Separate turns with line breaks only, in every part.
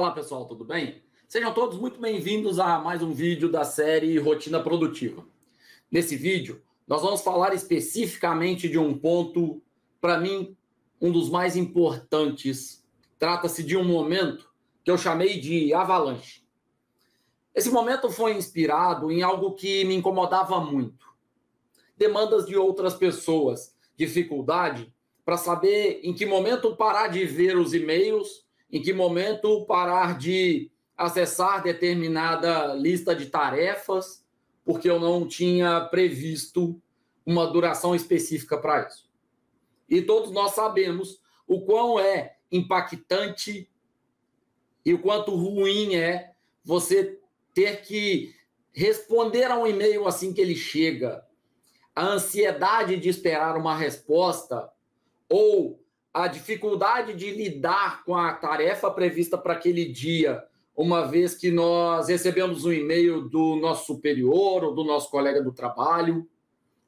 Olá pessoal, tudo bem? Sejam todos muito bem-vindos a mais um vídeo da série Rotina Produtiva. Nesse vídeo, nós vamos falar especificamente de um ponto, para mim, um dos mais importantes. Trata-se de um momento que eu chamei de avalanche. Esse momento foi inspirado em algo que me incomodava muito. Demandas de outras pessoas, dificuldade para saber em que momento parar de ver os e-mails, em que momento parar de acessar determinada lista de tarefas, porque eu não tinha previsto uma duração específica para isso. E todos nós sabemos o quão é impactante e o quanto ruim é você ter que responder a um e-mail assim que ele chega, a ansiedade de esperar uma resposta ou a dificuldade de lidar com a tarefa prevista para aquele dia, uma vez que nós recebemos um e-mail do nosso superior ou do nosso colega do trabalho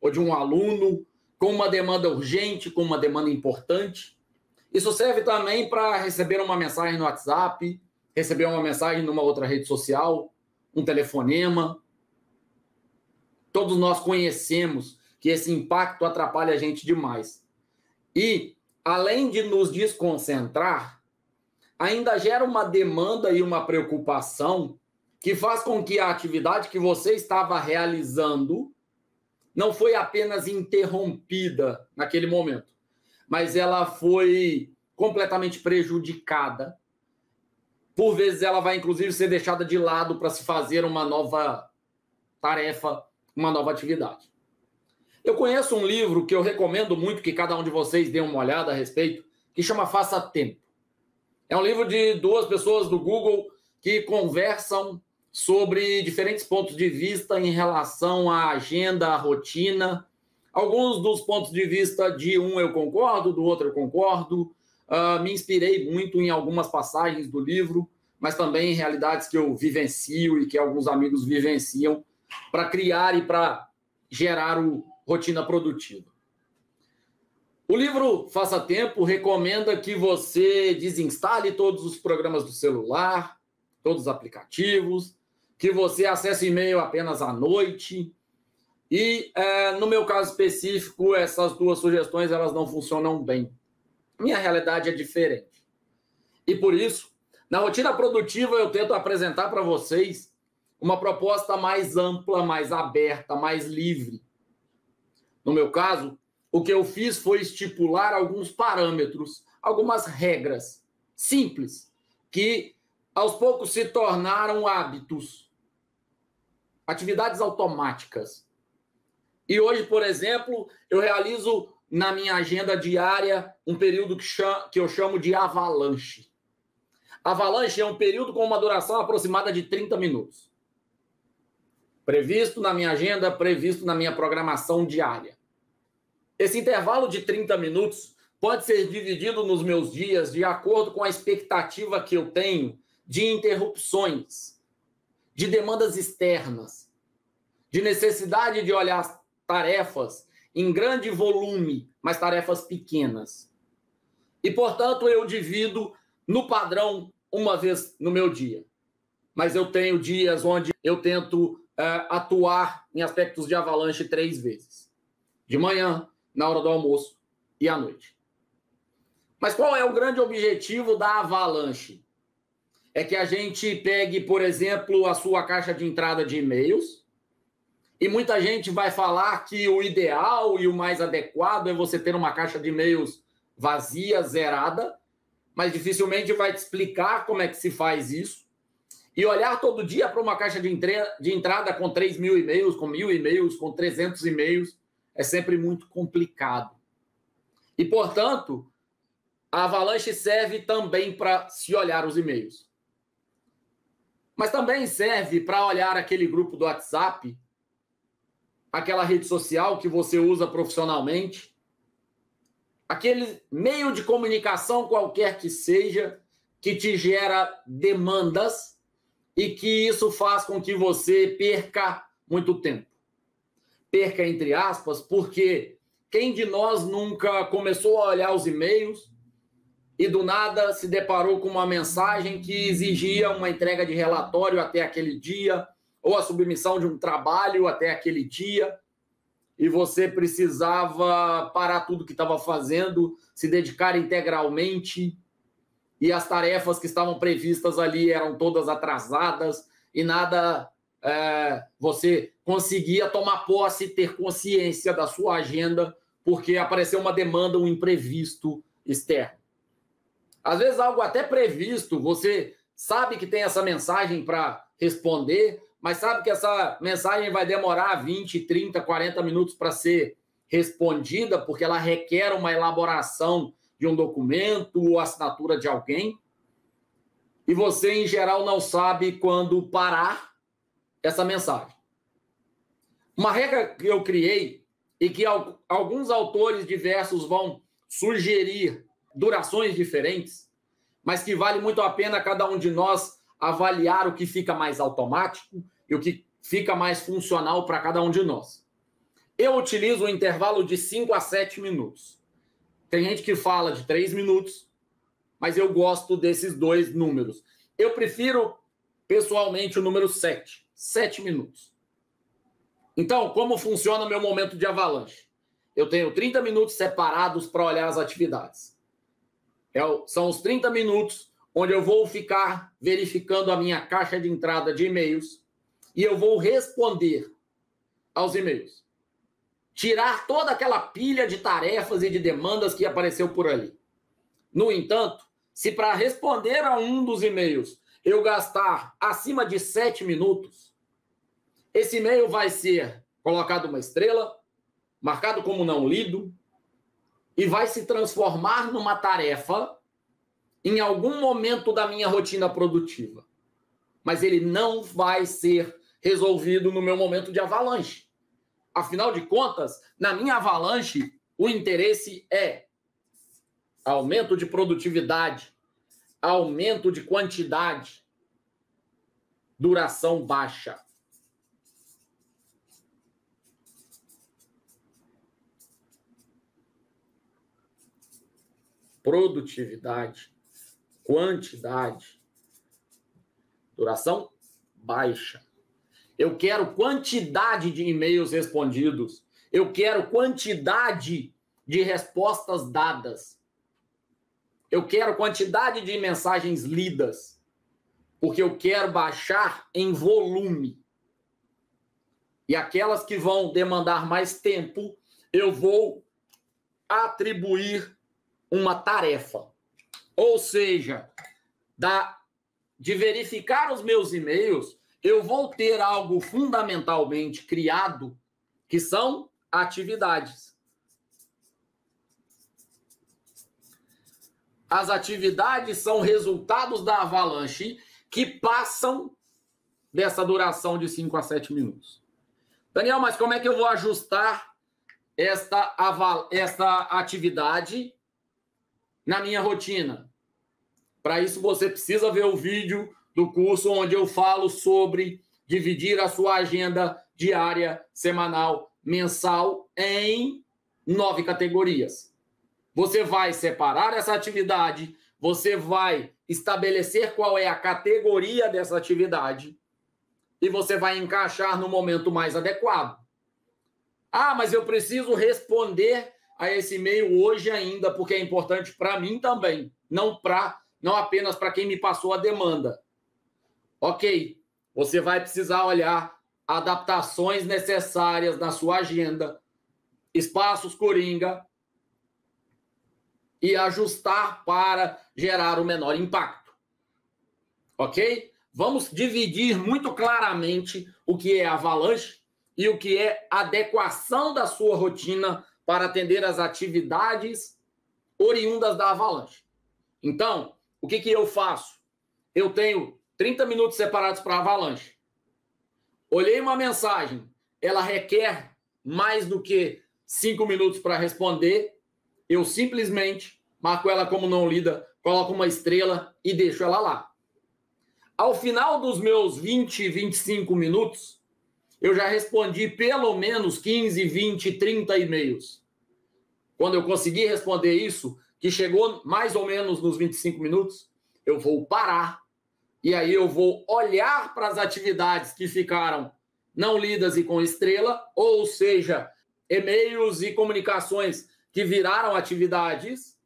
ou de um aluno com uma demanda urgente, com uma demanda importante. Isso serve também para receber uma mensagem no WhatsApp, receber uma mensagem numa outra rede social, um telefonema. Todos nós conhecemos que esse impacto atrapalha a gente demais. E, além de nos desconcentrar, ainda gera uma demanda e uma preocupação que faz com que a atividade que você estava realizando não foi apenas interrompida naquele momento, mas ela foi completamente prejudicada. Por vezes ela vai inclusive ser deixada de lado para se fazer uma nova tarefa, uma nova atividade. Eu conheço um livro que eu recomendo muito que cada um de vocês dê uma olhada a respeito, que chama Faça Tempo. É um livro de duas pessoas do Google que conversam sobre diferentes pontos de vista em relação à agenda, à rotina. Alguns dos pontos de vista de um eu concordo, do outro eu concordo. Uh, me inspirei muito em algumas passagens do livro, mas também em realidades que eu vivencio e que alguns amigos vivenciam para criar e para gerar o, rotina produtiva. O livro Faça Tempo recomenda que você desinstale todos os programas do celular, todos os aplicativos, que você acesse e-mail apenas à noite. E é, no meu caso específico, essas duas sugestões elas não funcionam bem. Minha realidade é diferente. E por isso, na rotina produtiva, eu tento apresentar para vocês uma proposta mais ampla, mais aberta, mais livre no meu caso, o que eu fiz foi estipular alguns parâmetros, algumas regras simples, que aos poucos se tornaram hábitos, atividades automáticas. E hoje, por exemplo, eu realizo na minha agenda diária um período que, eu chamo de avalanche. Avalanche é um período com uma duração aproximada de 30 minutos. Previsto na minha agenda, previsto na minha programação diária. Esse intervalo de 30 minutos pode ser dividido nos meus dias de acordo com a expectativa que eu tenho de interrupções, de demandas externas, de necessidade de olhar tarefas em grande volume, mas tarefas pequenas. E, portanto, eu divido no padrão uma vez no meu dia. Mas eu tenho dias onde eu tento uh, atuar em aspectos de avalanche três vezes: de manhã, na hora do almoço e à noite. Mas qual é o grande objetivo da avalanche? É que a gente pegue, por exemplo, a sua caixa de entrada de e-mails, e muita gente vai falar que o ideal e o mais adequado é você ter uma caixa de e-mails vazia, zerada, mas dificilmente vai te explicar como é que se faz isso. E olhar todo dia para uma caixa de, de entrada com 3 mil e-mails, com mil e-mails, com 300 e-mails, é sempre muito complicado. E, portanto, a Avalanche serve também para se olhar os e-mails. Mas também serve para olhar aquele grupo do WhatsApp, aquela rede social que você usa profissionalmente, aquele meio de comunicação qualquer que seja, que te gera demandas e que isso faz com que você perca muito tempo. Perca entre aspas, porque quem de nós nunca começou a olhar os e-mails e do nada se deparou com uma mensagem que exigia uma entrega de relatório até aquele dia, ou a submissão de um trabalho até aquele dia, e você precisava parar tudo que estava fazendo, se dedicar integralmente, e as tarefas que estavam previstas ali eram todas atrasadas, e nada é, você conseguia tomar posse, ter consciência da sua agenda, porque apareceu uma demanda, um imprevisto externo. Às vezes, algo até previsto, você sabe que tem essa mensagem para responder, mas sabe que essa mensagem vai demorar 20, 30, 40 minutos para ser respondida, porque ela requer uma elaboração de um documento ou assinatura de alguém. E você, em geral, não sabe quando parar essa mensagem. Uma regra que eu criei e que alguns autores diversos vão sugerir durações diferentes, mas que vale muito a pena cada um de nós avaliar o que fica mais automático e o que fica mais funcional para cada um de nós. Eu utilizo um intervalo de 5 a 7 minutos. Tem gente que fala de 3 minutos, mas eu gosto desses dois números. Eu prefiro, pessoalmente, o número 7. 7 minutos. Então, como funciona o meu momento de avalanche? Eu tenho 30 minutos separados para olhar as atividades. É, são os 30 minutos onde eu vou ficar verificando a minha caixa de entrada de e-mails e eu vou responder aos e-mails. Tirar toda aquela pilha de tarefas e de demandas que apareceu por ali. No entanto, se para responder a um dos e-mails eu gastar acima de sete minutos, esse e-mail vai ser colocado uma estrela, marcado como não lido, e vai se transformar numa tarefa em algum momento da minha rotina produtiva. Mas ele não vai ser resolvido no meu momento de avalanche. Afinal de contas, na minha avalanche, o interesse é aumento de produtividade, aumento de quantidade, duração baixa. produtividade, quantidade, duração baixa. Eu quero quantidade de e-mails respondidos. Eu quero quantidade de respostas dadas. Eu quero quantidade de mensagens lidas. Porque eu quero baixar em volume. E aquelas que vão demandar mais tempo, eu vou atribuir uma tarefa. Ou seja, da, de verificar os meus e-mails, eu vou ter algo fundamentalmente criado, que são atividades. As atividades são resultados da avalanche que passam dessa duração de 5 a 7 minutos. Daniel, mas como é que eu vou ajustar esta, esta atividade na minha rotina. Para isso, você precisa ver o vídeo do curso onde eu falo sobre dividir a sua agenda diária, semanal, mensal em nove categorias. Você vai separar essa atividade, você vai estabelecer qual é a categoria dessa atividade e você vai encaixar no momento mais adequado. Ah, mas eu preciso responder a esse e-mail hoje ainda, porque é importante para mim também, não para não apenas para quem me passou a demanda. OK. Você vai precisar olhar adaptações necessárias na sua agenda, espaços coringa e ajustar para gerar o menor impacto. OK? Vamos dividir muito claramente o que é avalanche e o que é adequação da sua rotina para atender às atividades oriundas da avalanche. Então, o que, que eu faço? Eu tenho 30 minutos separados para avalanche. Olhei uma mensagem, ela requer mais do que 5 minutos para responder. Eu simplesmente marco ela como não lida, coloco uma estrela e deixo ela lá. Ao final dos meus 20, 25 minutos, eu já respondi pelo menos 15, 20, 30 e-mails. quando eu conseguir responder isso, que chegou mais ou menos nos 25 minutos, eu vou parar e aí eu vou olhar para as atividades que ficaram não lidas e com estrela, ou seja, e-mails e comunicações que viraram atividades,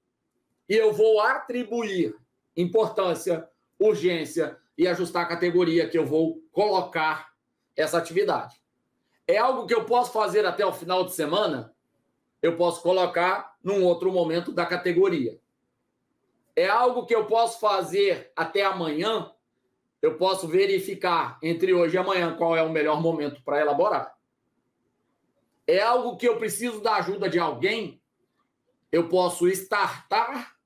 e eu vou atribuir importância, urgência e ajustar a categoria que eu vou colocar essa atividade. É algo que eu posso fazer até o final de semana? Eu posso colocar num outro momento da categoria. É algo que eu posso fazer até amanhã? Eu posso verificar entre hoje e amanhã qual é o melhor momento para elaborar. É algo que eu preciso da ajuda de alguém? Eu posso startar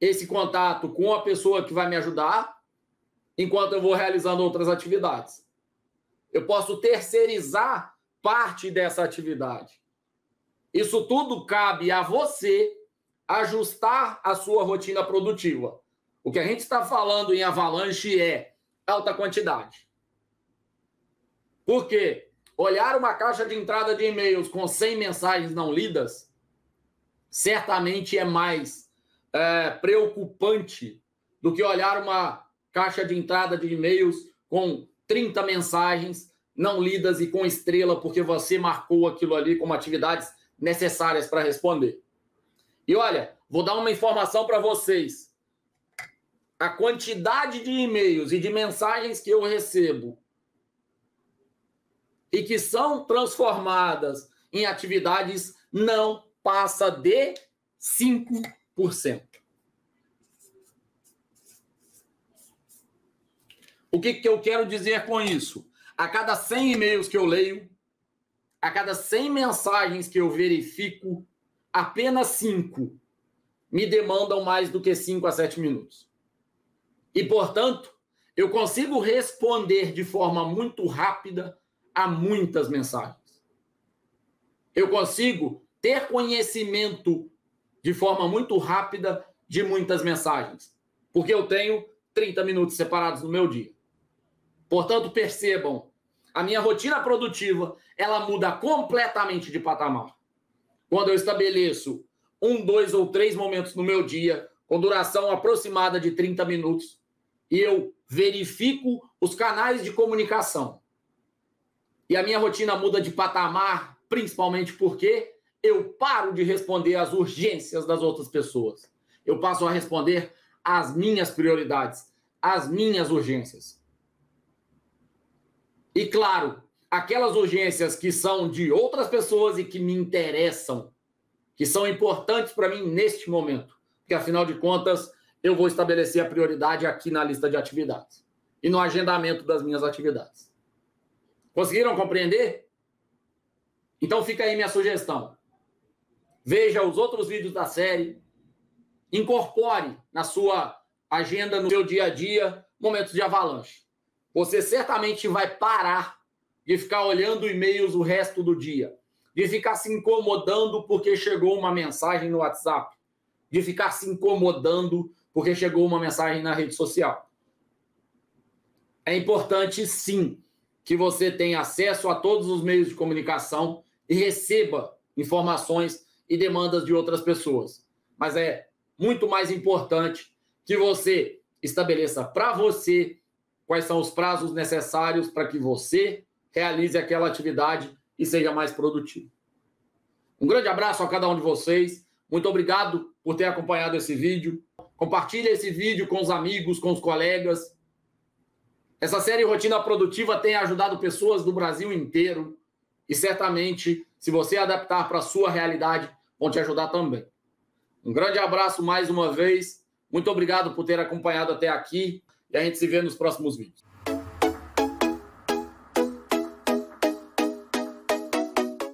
esse contato com a pessoa que vai me ajudar enquanto eu vou realizando outras atividades. Eu posso terceirizar parte dessa atividade. Isso tudo cabe a você ajustar a sua rotina produtiva. O que a gente está falando em avalanche é alta quantidade. Por quê? Olhar uma caixa de entrada de e-mails com 100 mensagens não lidas certamente é mais é, preocupante do que olhar uma caixa de entrada de e-mails com 30 mensagens não lidas e com estrela, porque você marcou aquilo ali como atividades necessárias para responder. E olha, vou dar uma informação para vocês. A quantidade de e-mails e de mensagens que eu recebo e que são transformadas em atividades não passa de 5%. O que, que eu quero dizer com isso? A cada 100 e-mails que eu leio, a cada 100 mensagens que eu verifico, apenas 5 me demandam mais do que 5 a 7 minutos. E, portanto, eu consigo responder de forma muito rápida a muitas mensagens. Eu consigo ter conhecimento de forma muito rápida de muitas mensagens, porque eu tenho 30 minutos separados no meu dia. Portanto, percebam, a minha rotina produtiva, ela muda completamente de patamar. Quando eu estabeleço um, dois ou três momentos no meu dia, com duração aproximada de 30 minutos, e eu verifico os canais de comunicação. E a minha rotina muda de patamar, principalmente porque eu paro de responder às urgências das outras pessoas. Eu passo a responder às minhas prioridades, às minhas urgências. E claro, aquelas urgências que são de outras pessoas e que me interessam, que são importantes para mim neste momento, porque afinal de contas, eu vou estabelecer a prioridade aqui na lista de atividades e no agendamento das minhas atividades. Conseguiram compreender? Então fica aí minha sugestão. Veja os outros vídeos da série, incorpore na sua agenda, no seu dia a dia, momentos de avalanche. Você certamente vai parar de ficar olhando e-mails o resto do dia, de ficar se incomodando porque chegou uma mensagem no WhatsApp, de ficar se incomodando porque chegou uma mensagem na rede social. É importante, sim, que você tenha acesso a todos os meios de comunicação e receba informações e demandas de outras pessoas. Mas é muito mais importante que você estabeleça para você quais são os prazos necessários para que você realize aquela atividade e seja mais produtivo. Um grande abraço a cada um de vocês. Muito obrigado por ter acompanhado esse vídeo. Compartilhe esse vídeo com os amigos, com os colegas. Essa série Rotina Produtiva tem ajudado pessoas do Brasil inteiro e certamente, se você adaptar para a sua realidade, vão te ajudar também. Um grande abraço mais uma vez. Muito obrigado por ter acompanhado até aqui e a gente se vê nos próximos vídeos.